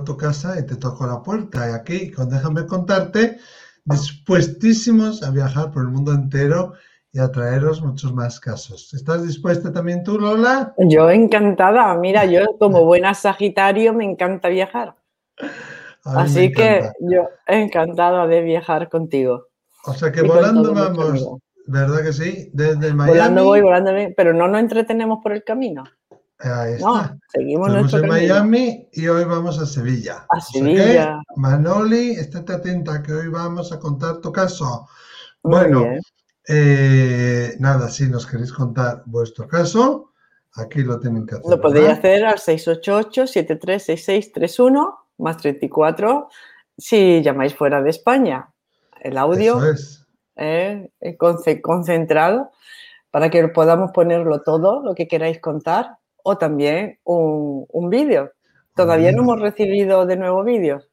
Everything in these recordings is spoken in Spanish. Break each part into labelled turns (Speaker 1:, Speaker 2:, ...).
Speaker 1: a tu casa y te toco la puerta. Y aquí, con déjame contarte, dispuestísimos a viajar por el mundo entero y a traeros muchos más casos. ¿Estás dispuesta también tú, Lola?
Speaker 2: Yo encantada. Mira, yo como buena Sagitario me encanta viajar. Así que yo encantada de viajar contigo.
Speaker 1: O sea que volando vamos, ¿verdad que sí? Desde Miami.
Speaker 2: Volando voy, volando pero no nos entretenemos por el camino.
Speaker 1: Ahí está. seguimos en Miami y hoy vamos a Sevilla.
Speaker 2: A Sevilla.
Speaker 1: Manoli, estate atenta que hoy vamos a contar tu caso. bueno, eh, nada, si nos queréis contar vuestro caso, aquí lo tienen que hacer.
Speaker 2: Lo podéis hacer al 688-736631 más 34 si llamáis fuera de España. El audio es. Eh, concentrado para que podamos ponerlo todo, lo que queráis contar o también un, vídeo. Todavía no hemos recibido de nuevo vídeos.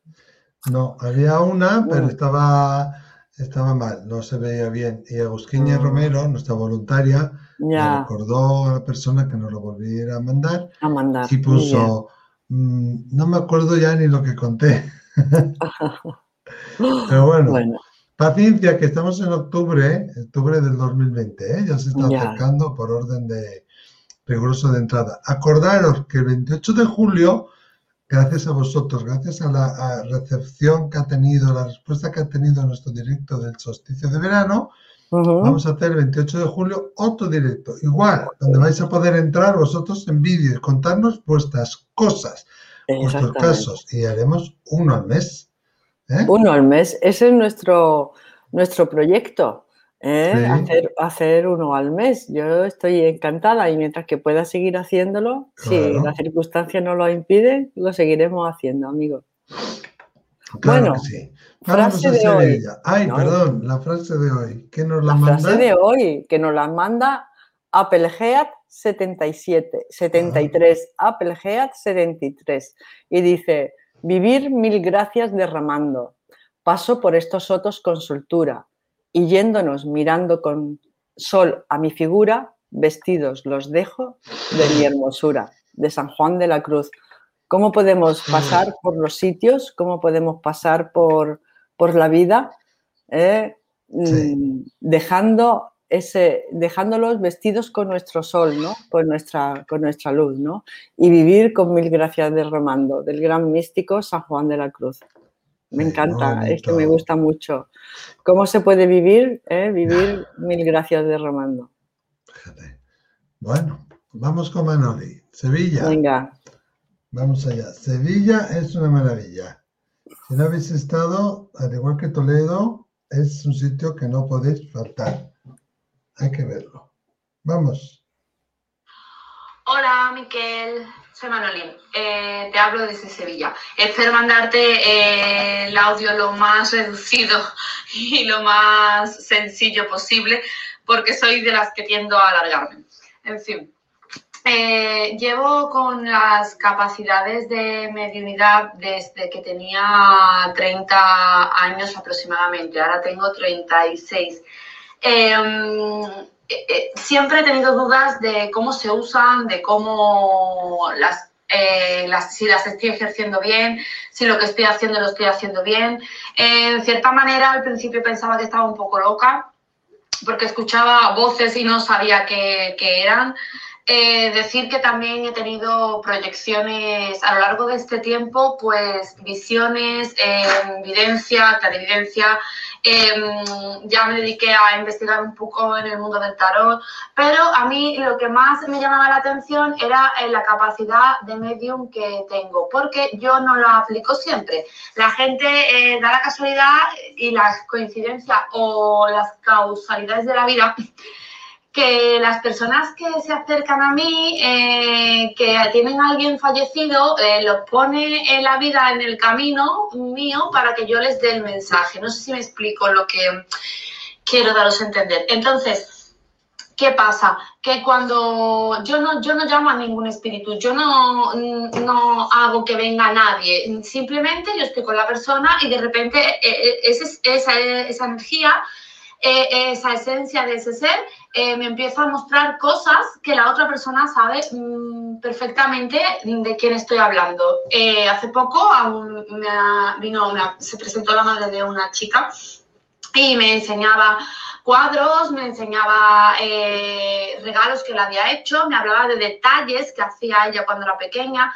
Speaker 1: No, había una, pero estaba, estaba mal, no se veía bien. Y Agusquiña ah. Romero, nuestra voluntaria, ya. recordó a la persona que nos lo volviera a mandar.
Speaker 2: A mandar.
Speaker 1: Y puso, mm, no me acuerdo ya ni lo que conté. pero bueno, paciencia, que estamos en octubre, octubre del 2020, ¿eh? ya se está acercando por orden de, riguroso de entrada. Acordaros que el 28 de julio, gracias a vosotros, gracias a la recepción que ha tenido, la respuesta que ha tenido nuestro directo del solsticio de verano, vamos a hacer el 28 de julio otro directo, igual, donde vais a poder entrar vosotros en vídeo y contarnos vuestras cosas, vuestros casos, y haremos uno al mes.
Speaker 2: ¿eh? Uno al mes, ese es nuestro, nuestro proyecto. ¿Eh? Hacer, hacer uno al mes. Yo estoy encantada y mientras que pueda seguir haciéndolo, si las circunstancias no lo impiden, lo seguiremos haciendo, amigos.
Speaker 1: bueno, frase de hoy. Ay, perdón, la frase de hoy. ¿Qué nos la, la
Speaker 2: frase de hoy, que nos la manda Applehead 77, 73, Applehead 73. Y dice, vivir mil gracias derramando. Paso por estos sotos con soltura y yéndonos mirando con sol a mi figura, vestidos los dejo de mi hermosura, de San Juan de la Cruz. ¿Cómo podemos pasar por los sitios? ¿Cómo podemos pasar por, por la vida? Eh, mm, dejando ese, dejándolos vestidos con nuestro sol, ¿no? Con nuestra, con nuestra luz, ¿no? Y vivir con mil gracias de Romando, del gran místico San Juan de la Cruz. Me encanta, es que me gusta mucho. ¿Cómo se puede vivir? Eh? Vivir mil gracias de Romando.
Speaker 1: Fíjate. Bueno, vamos con Manoli. Sevilla.
Speaker 2: Venga.
Speaker 1: Vamos allá. Sevilla es una maravilla. Si no habéis estado, al igual que Toledo, es un sitio que no podéis faltar. Hay que verlo. Vamos.
Speaker 3: Hola, Miquel soy Manolín, eh, te hablo desde Sevilla. Espero mandarte eh, el audio lo más reducido y lo más sencillo posible, porque soy de las que tiendo a alargarme. En fin, eh, llevo con las capacidades de mediunidad desde que tenía 30 años aproximadamente, ahora tengo 36. Eh, eh, siempre he tenido dudas de cómo se usan, de cómo eh, las, si las estoy ejerciendo bien, si lo que estoy haciendo lo estoy haciendo bien. en cierta manera, al principio pensaba que estaba un poco loca porque escuchaba voces y no sabía qué, eran. decir que también he tenido proyecciones a lo largo de este tiempo, pues visiones, evidencia, clarividencia, Em, ya me dediqué a investigar un poco en el mundo del tarot, pero a mí lo que más me llamaba la atención era eh, la capacidad de medium que tengo, porque yo no lo aplico siempre. La gente eh, da la casualidad y las coincidencias o las causalidades de la vida que las personas que se acercan a mí, eh, que tienen a alguien fallecido, eh, los pone en la vida, en el camino mío, para que yo les dé el mensaje. No sé si me explico lo que quiero daros a entender. Entonces, ¿qué pasa? Que cuando yo no, yo no llamo a ningún espíritu, yo no, no hago que venga nadie, simplemente yo estoy con la persona y de repente eh, esa, esa energía eh, esa esencia de ese ser, eh, me empieza a mostrar cosas que la otra persona sabe mm, perfectamente de quién estoy hablando. Eh, hace poco me vino se presentó la madre de una chica y me enseñaba cuadros, me enseñaba regalos que le había hecho, me hablaba de detalles que hacía ella cuando era pequeña.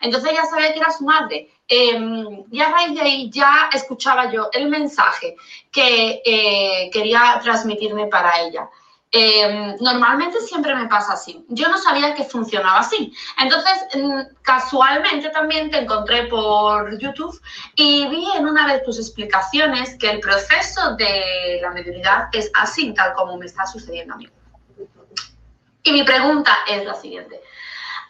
Speaker 3: Entonces ya sabía que era su madre. Em, y a raíz de ahí ya escuchaba yo el mensaje que eh, quería transmitirme para ella. Em, normalmente siempre me pasa así. Yo no sabía que funcionaba así. Entonces, mm, casualmente también te encontré por YouTube y vi en una de tus explicaciones que el proceso de la mediunidad es así, tal como me está sucediendo a mí. Y mi pregunta es la siguiente.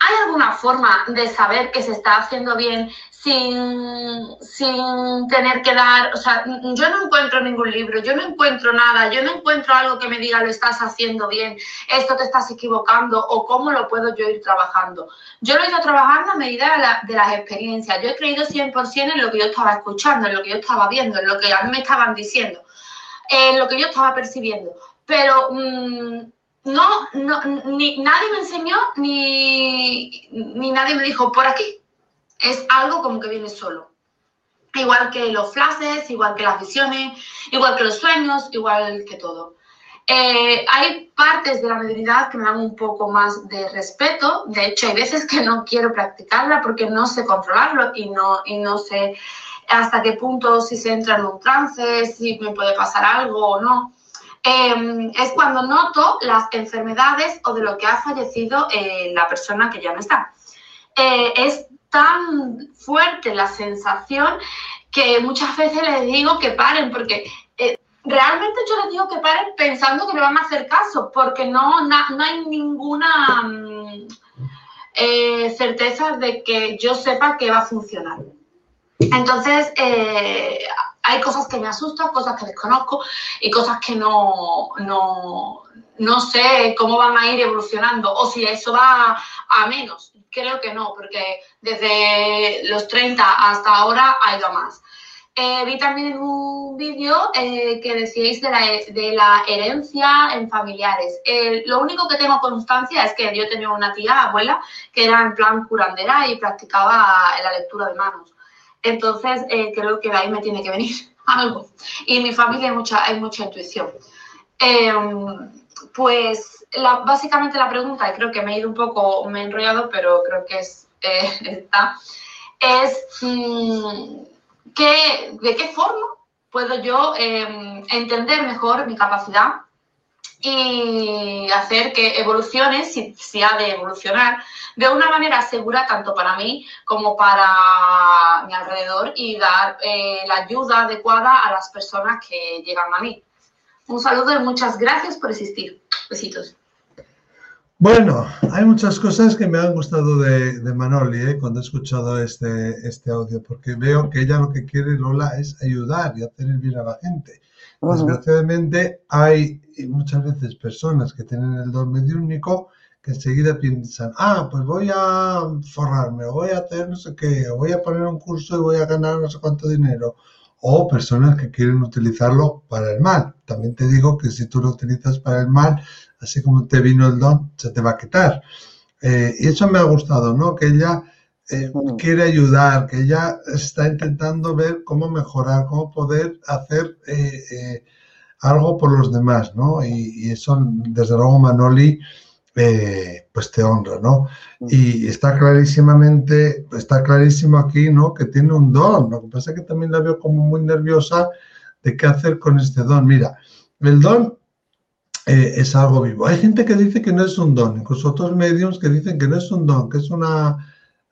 Speaker 3: ¿Hay alguna forma de saber que se está haciendo bien sin, sin tener que dar, o sea, yo no encuentro ningún libro, yo no encuentro nada, yo no encuentro algo que me diga lo estás haciendo bien, esto te estás equivocando o cómo lo puedo yo ir trabajando. Yo lo he ido trabajando a medida de, las experiencias, yo he creído 100% en lo que yo estaba escuchando, en lo que yo estaba viendo, en lo que a mí me estaban diciendo, en lo que yo estaba percibiendo, pero... Mm, no, no ni, nadie me enseñó ni, ni nadie me dijo por aquí. Es algo como que viene solo. Igual que los flashes, igual que las visiones, igual que los sueños, igual que todo. Eh, hay partes de la mediunidad que me dan un poco más de respeto. De hecho, hay veces que no quiero practicarla porque no sé controlarlo y no, y no sé hasta qué punto si se entra en un trance, si me puede pasar algo o no. Em, es cuando noto las enfermedades o de lo que ha fallecido eh, la persona que ya no está. Eh, es tan fuerte la sensación que muchas veces les digo que paren, porque eh, realmente yo les digo que paren pensando que me van a hacer caso, porque no, no hay ninguna mm, certeza de que yo sepa que va a funcionar. Entonces, hay cosas que me asustan, cosas que desconozco y cosas que no, no, no sé cómo van a ir evolucionando o si eso va a menos. Creo que no, porque desde los 30 hasta ahora ha ido más. Eh, vi también en un vídeo eh, que decíais de la, de la, herencia en familiares. Lo único que tengo constancia es que yo tenía una tía, abuela, que era en plan curandera y practicaba la lectura de manos. Entonces, eh, creo que de ahí me tiene que venir algo. Y en mi familia hay mucha, hay mucha intuición. Em, básicamente la pregunta, y creo que me he ido un poco, me he enrollado, pero creo que es eh, esta, es mm, ¿de qué forma puedo yo em, entender mejor mi capacidad y hacer que evolucione, si, si, ha de evolucionar, de una manera segura tanto para mí como para mi alrededor y dar eh, la ayuda adecuada a las personas que llegan a mí. Un saludo y muchas gracias por existir. Besitos.
Speaker 1: Bueno, hay muchas cosas que me han gustado de, Manoli ¿eh? cuando he escuchado este, este audio, porque veo que ella lo que quiere, Lola, es ayudar y hacer el bien a la gente. Desgraciadamente hay muchas veces personas que tienen el don único que enseguida piensan, ah, pues voy a forrarme, o voy a hacer no sé qué, o voy a poner un curso y voy a ganar no sé cuánto dinero. O personas que quieren utilizarlo para el mal. También te digo que si tú lo utilizas para el mal, así como te vino el don, se te va a quitar. Eh, y eso me ha gustado, ¿no? Que ella eh, quiere ayudar, que ella está intentando ver cómo mejorar, cómo poder hacer eh, algo por los demás, ¿no? Y, y, eso, desde luego, Manoli pues te honra, ¿no? Y está clarísimamente, está clarísimo aquí, ¿no? Que tiene un don. Lo que pasa es que también la veo como muy nerviosa de qué hacer con este don. Mira, el don eh, es algo vivo. Hay gente que dice que no es un don, incluso otros medios que dicen que no es un don, que es una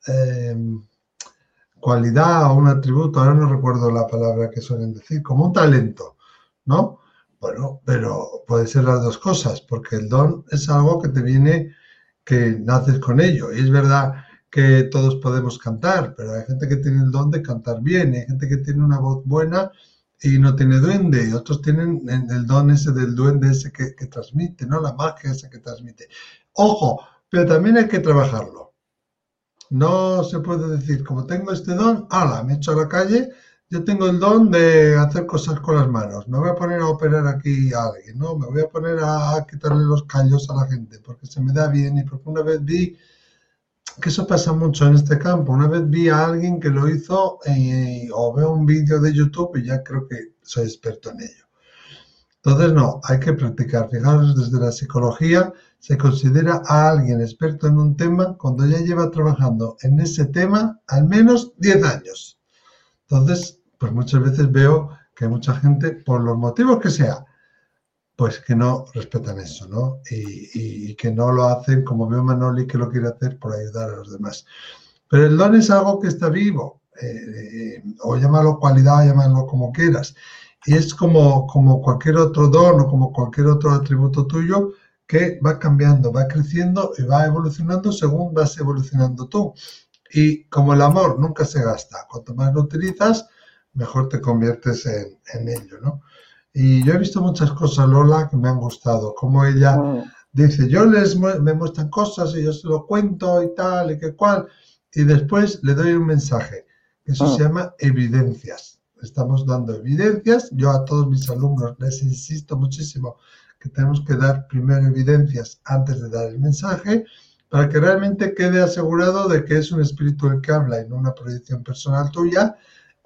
Speaker 1: em, cualidad o un atributo, ahora no recuerdo la palabra que suelen decir, como un talento, ¿no? Bueno, pero puede ser las dos cosas, porque el don es algo que te viene, que naces con ello. Y es verdad que todos podemos cantar, pero hay gente que tiene el don de cantar bien, hay gente que tiene una voz buena y no tiene duende, y otros tienen el don ese del duende ese que, transmite, ¿no? La magia esa que transmite. Ojo, pero también hay que trabajarlo. No se puede decir, como tengo este don, ala, me echo a la calle yo tengo el don de hacer cosas con las manos, me voy a poner a operar aquí a alguien, ¿no? Me voy a poner a, quitarle los callos a la gente porque se me da bien y porque una vez vi que eso pasa mucho en este campo. Una vez vi a alguien que lo hizo eh, o veo un vídeo de YouTube y ya creo que soy experto en ello. Entonces, no, hay que practicar. Fijaros, desde la psicología se considera a alguien experto en un tema cuando ya lleva trabajando en ese tema al menos 10 años. Entonces, pues muchas veces veo que mucha gente, por los motivos que sea, pues que no respetan eso, ¿no? Y, que no lo hacen como veo Manoli que lo quiere hacer por ayudar a los demás. Pero el don es algo que está vivo, eh, o llámalo cualidad, llámalo como quieras. Y es como, como cualquier otro don o como cualquier otro atributo tuyo que va cambiando, va creciendo y va evolucionando según vas evolucionando tú. Y como el amor nunca se gasta, cuanto más lo utilizas, mejor te conviertes en, en ello, ¿no? Y yo he visto muchas cosas, Lola, que me han gustado. Como ella mm. dice, yo les me muestran cosas y yo se lo cuento y tal y que cual. Y después le doy un mensaje. Eso mm. se llama evidencias. Estamos dando evidencias. Yo a todos mis alumnos les insisto muchísimo que tenemos que dar primero evidencias antes de dar el mensaje para que realmente quede asegurado de que es un espíritu el que habla y no una proyección personal tuya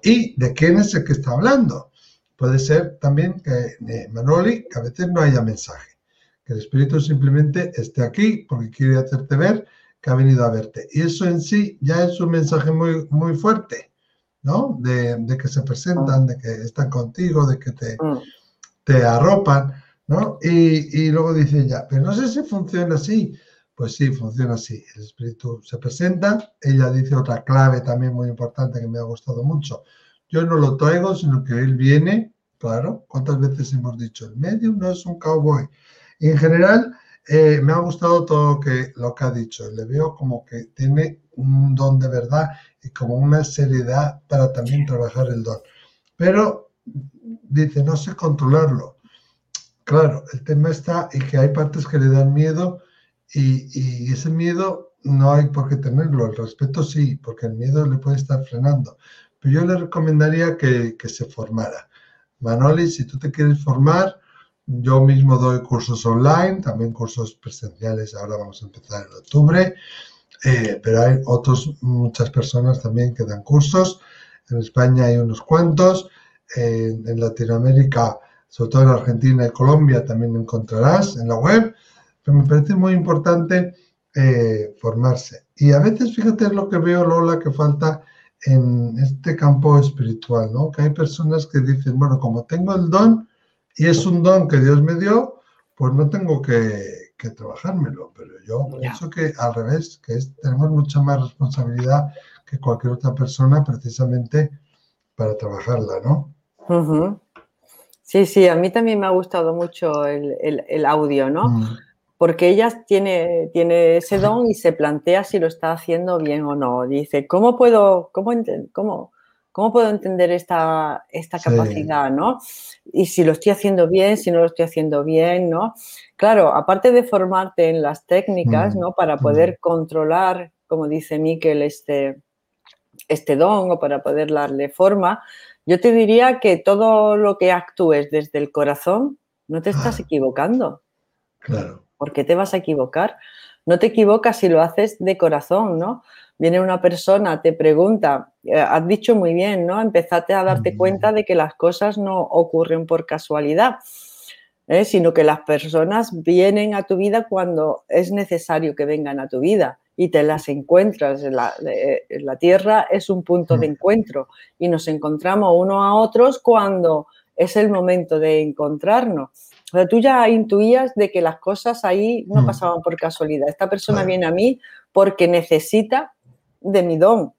Speaker 1: y de quién es el que está hablando. Puede ser también que eh, Manoli, que a veces no haya mensaje, que el espíritu simplemente esté aquí porque quiere hacerte ver que ha venido a verte. Y eso en sí ya es un mensaje muy, muy fuerte, ¿no? De, que se presentan, de que están contigo, de que te, mm. te arropan, ¿no? Y, y luego dice ya, pero no sé si funciona así. Pues sí, funciona así. El espíritu se presenta. Ella dice otra clave también muy importante que me ha gustado mucho. Yo no lo traigo, sino que él viene, claro. ¿Cuántas veces hemos dicho? El medium no es un cowboy. Y en general, eh, me ha gustado todo lo que, lo que ha dicho. Le veo como que tiene un don de verdad y como una seriedad para también trabajar el don. Pero dice, no sé controlarlo. Claro, el tema está y que hay partes que le dan miedo y, y, ese miedo no hay por qué tenerlo. El respeto sí, porque el miedo le puede estar frenando yo le recomendaría que, se formara. Manoli, si tú te quieres formar, yo mismo doy cursos online, también cursos presenciales, ahora vamos a empezar en octubre, eh, pero hay otras muchas personas también que dan cursos. En España hay unos cuantos, en Latinoamérica, sobre todo en Argentina y Colombia, también encontrarás en la web, pero me parece muy importante eh, formarse. Y a veces, fíjate lo que veo, Lola, que falta en este campo espiritual, ¿no? Que hay personas que dicen, bueno, como tengo el don y es un don que Dios me dio, pues no tengo que, que trabajármelo. Pero yo pienso que al revés, que tenemos mucha más responsabilidad que cualquier otra persona precisamente para trabajarla, ¿no?
Speaker 2: Sí, sí, a mí también me ha gustado mucho el, el, audio, ¿no? Mm porque ella tiene, tiene ese don y se plantea si lo está haciendo bien o no. Dice, ¿cómo puedo, cómo, cómo, cómo puedo entender esta, esta capacidad, no? Y si lo estoy haciendo bien, si no lo estoy haciendo bien, ¿no? Claro, aparte de formarte en las técnicas, mm, ¿no? Para poder controlar, como dice Miquel, este, este don o para poder darle forma, yo te diría que todo lo que actúes desde el corazón, no te estás ah. equivocando.
Speaker 1: Claro.
Speaker 2: ¿Por qué te vas a equivocar? No te equivocas si lo haces de corazón, ¿no? Viene una persona, te pregunta, eh, has dicho muy bien, ¿no? Empezaste a darte cuenta de que las cosas no ocurren por casualidad, ¿eh? sino que las personas vienen a tu vida cuando es necesario que vengan a tu vida y te las encuentras. La, la tierra es un punto de encuentro y nos encontramos unos a otros cuando es el momento de encontrarnos. O sea, tú ya intuías de que las cosas ahí no mm. pasaban por casualidad. Esta persona viene a mí porque necesita de mi don,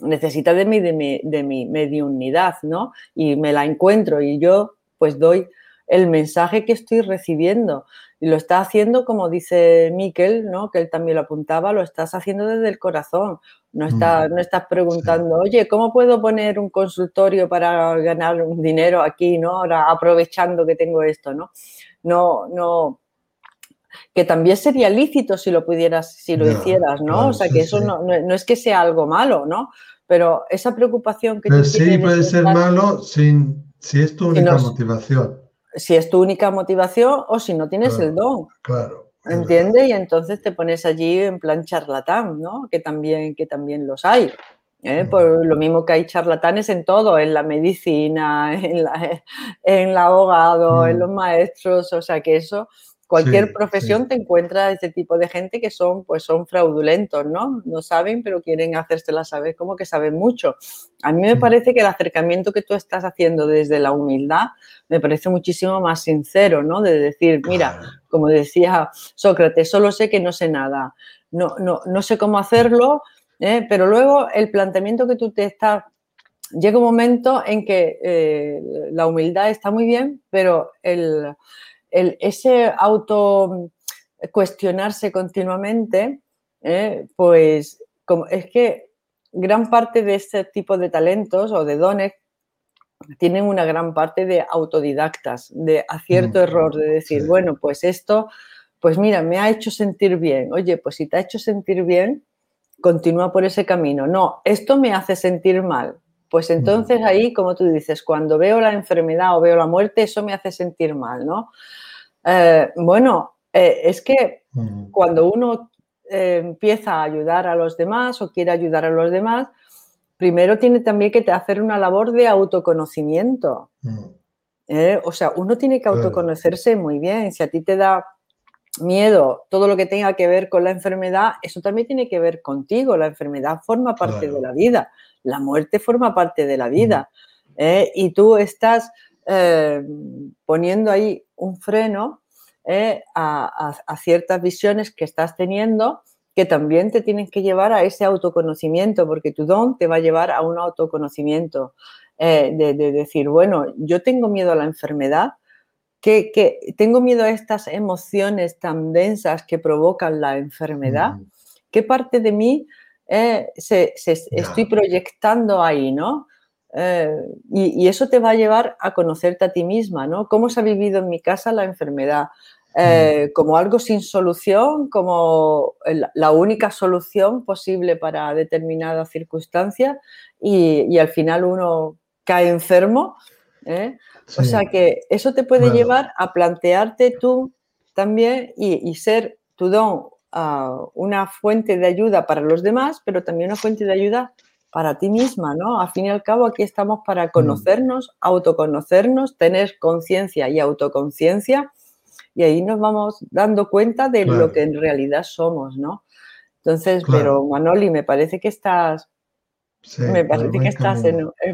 Speaker 2: necesita de mi, de mi, de mi mediunidad, ¿no? Y me la encuentro y yo pues doy el mensaje que estoy recibiendo. Y lo está haciendo, como dice Miquel, ¿no? que él también lo apuntaba, lo estás haciendo desde el corazón. No, está, mm, no estás preguntando, oye, ¿cómo puedo poner un consultorio para ganar un dinero aquí, ¿no? Ahora aprovechando que tengo esto, ¿no? No, no. que también sería lícito si lo pudieras, si lo hicieras, ¿no? o sea, que eso no, no, es que sea algo malo, ¿no? Pero esa preocupación que
Speaker 1: Pero sí puede ser malo sin, si es tu única motivación.
Speaker 2: Si es tu única motivación o si no tienes el don.
Speaker 1: Claro.
Speaker 2: ¿Entiendes? Y entonces te pones allí en plan charlatán, ¿no? Que también, que también los hay. ¿eh? Por lo mismo que hay charlatanes en todo, en la medicina, en, la, en el abogado, en mm. los maestros, o sea que eso, cualquier profesión te encuentra este tipo de gente que son, pues son fraudulentos, ¿no? No saben, pero quieren hacérsela saber como que saben mucho. A mí me parece que el acercamiento que tú estás haciendo desde la humildad me parece muchísimo más sincero, ¿no? De decir, mira, como decía Sócrates, solo sé que no sé nada, no, no, no sé cómo hacerlo, ¿eh? Pero luego el planteamiento que tú te estás, llega un momento en que eh, la humildad está muy bien, pero el, ese auto cuestionarse continuamente, ¿eh? pues como, es que gran parte de este tipo de talentos o de dones tienen una gran parte de autodidactas, de acierto mm, error, de decir, bueno, pues esto, pues mira, me ha hecho sentir bien. Oye, pues si te ha hecho sentir bien, continúa por ese camino. No, esto me hace sentir mal. Pues entonces ahí, como tú dices, cuando veo la enfermedad o veo la muerte, eso me hace sentir mal, ¿no? Eh, bueno, eh, es que cuando uno eh, empieza a ayudar a los demás o quiere ayudar a los demás, primero tiene también que hacer una labor de autoconocimiento. O sea, uno tiene que autoconocerse muy bien. Si a ti te da miedo, todo lo que tenga que ver con la enfermedad, eso también tiene que ver contigo. La enfermedad forma parte de la vida, la muerte forma parte de la vida. ¿eh? Y tú estás eh, poniendo ahí un freno ¿eh? a, ciertas visiones que estás teniendo que también te tienen que llevar a ese autoconocimiento, porque tu don te va a llevar a un autoconocimiento de decir, bueno, yo tengo miedo a la enfermedad, que, tengo miedo a estas emociones tan densas que provocan la enfermedad. ¿Qué parte de mí eh, se, estoy proyectando ahí, no? Eh, y, eso te va a llevar a conocerte a ti misma, ¿no? ¿Cómo se ha vivido en mi casa la enfermedad? Eh, como algo sin solución, como la única solución posible para determinada circunstancia y, y al final uno cae enfermo. O sea que eso te puede llevar a plantearte tú también y, ser tu don una fuente de ayuda para los demás, pero también una fuente de ayuda para ti misma, ¿no? Al fin y al cabo aquí estamos para mm. conocernos, autoconocernos, tener conciencia y autoconciencia y ahí nos vamos dando cuenta de lo que en realidad somos, ¿no? Entonces, pero Manoli, me parece que estás me parece que estás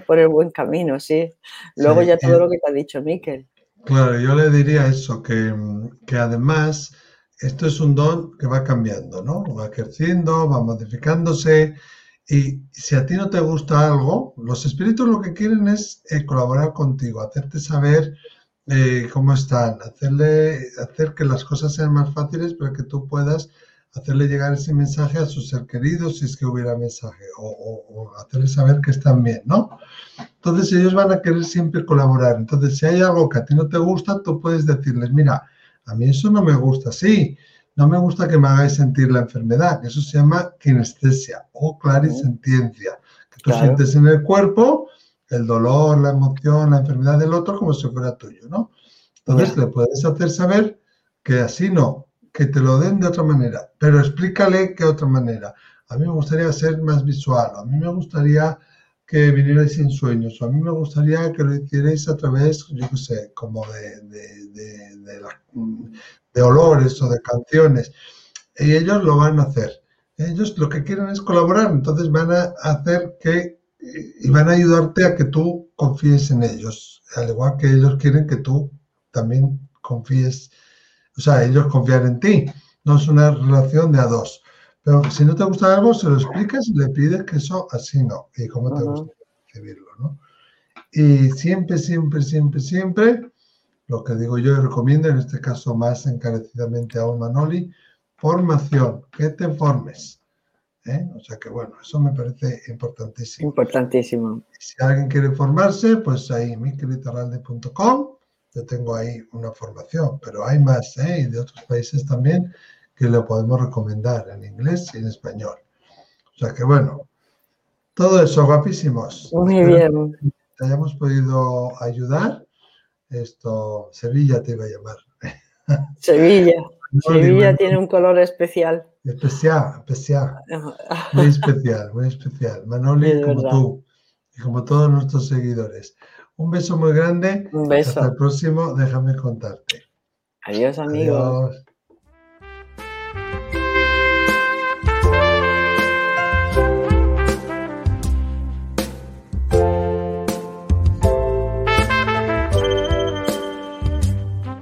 Speaker 2: por el buen camino, sí. Luego ya todo lo que te ha dicho Miquel.
Speaker 1: Claro, yo le diría eso, que, que, además esto es un don que va cambiando, ¿no? Va creciendo, va modificándose. Y si a ti no te gusta algo, los espíritus lo que quieren es eh, colaborar contigo, hacerte saber eh, cómo están, hacerle, hacer que las cosas sean más fáciles para que tú puedas hacerle llegar ese mensaje a sus ser queridos si es que hubiera mensaje o, hacerle saber que están bien, ¿no? Entonces ellos van a querer siempre colaborar. Entonces si hay algo que a ti no te gusta, tú puedes decirles, mira, a mí eso no me gusta, sí, no me gusta que me hagáis sentir la enfermedad, eso se llama kinestesia o clarisentiencia, que tú sientes en el cuerpo el dolor, la emoción, la enfermedad del otro como si fuera tuyo, ¿no? Entonces le puedes hacer saber que así no, que te lo den de otra manera, pero explícale qué otra manera. A mí me gustaría ser más visual, a mí me gustaría que vinierais sin sueños, o a mí me gustaría que lo hicierais a través, yo qué sé, como de, de, olores o de canciones. Y ellos lo van a hacer. Ellos lo que quieren es colaborar, entonces van a hacer que, y van a ayudarte a que tú confíes en ellos, al igual que ellos quieren que tú también confíes o sea, ellos confían en ti. No es una relación de a dos. Pero si no te gusta algo, se lo explicas y le pides que eso así no. Y cómo te gusta recibirlo, ¿no? Y siempre, siempre, siempre, siempre, lo que digo yo y recomiendo, en este caso más encarecidamente a un Manoli, formación, que te formes. ¿eh? O sea que bueno, eso me parece importantísimo.
Speaker 2: Importantísimo.
Speaker 1: Si alguien quiere formarse, pues ahí, miquelitarralde.com yo tengo ahí una formación, pero hay más, ¿eh? Y de otros países también que le podemos recomendar en inglés y en español. O sea que bueno, todo eso, guapísimos.
Speaker 2: Muy bien.
Speaker 1: te hayamos podido ayudar. Esto, Sevilla te iba a llamar.
Speaker 2: Sevilla. Sevilla tiene un color especial.
Speaker 1: Especial, especial. Muy especial, muy especial. Manoli, como tú y como todos nuestros seguidores. Un beso muy grande.
Speaker 2: Un beso.
Speaker 1: Hasta el próximo, déjame contarte.
Speaker 2: Adiós, amigos.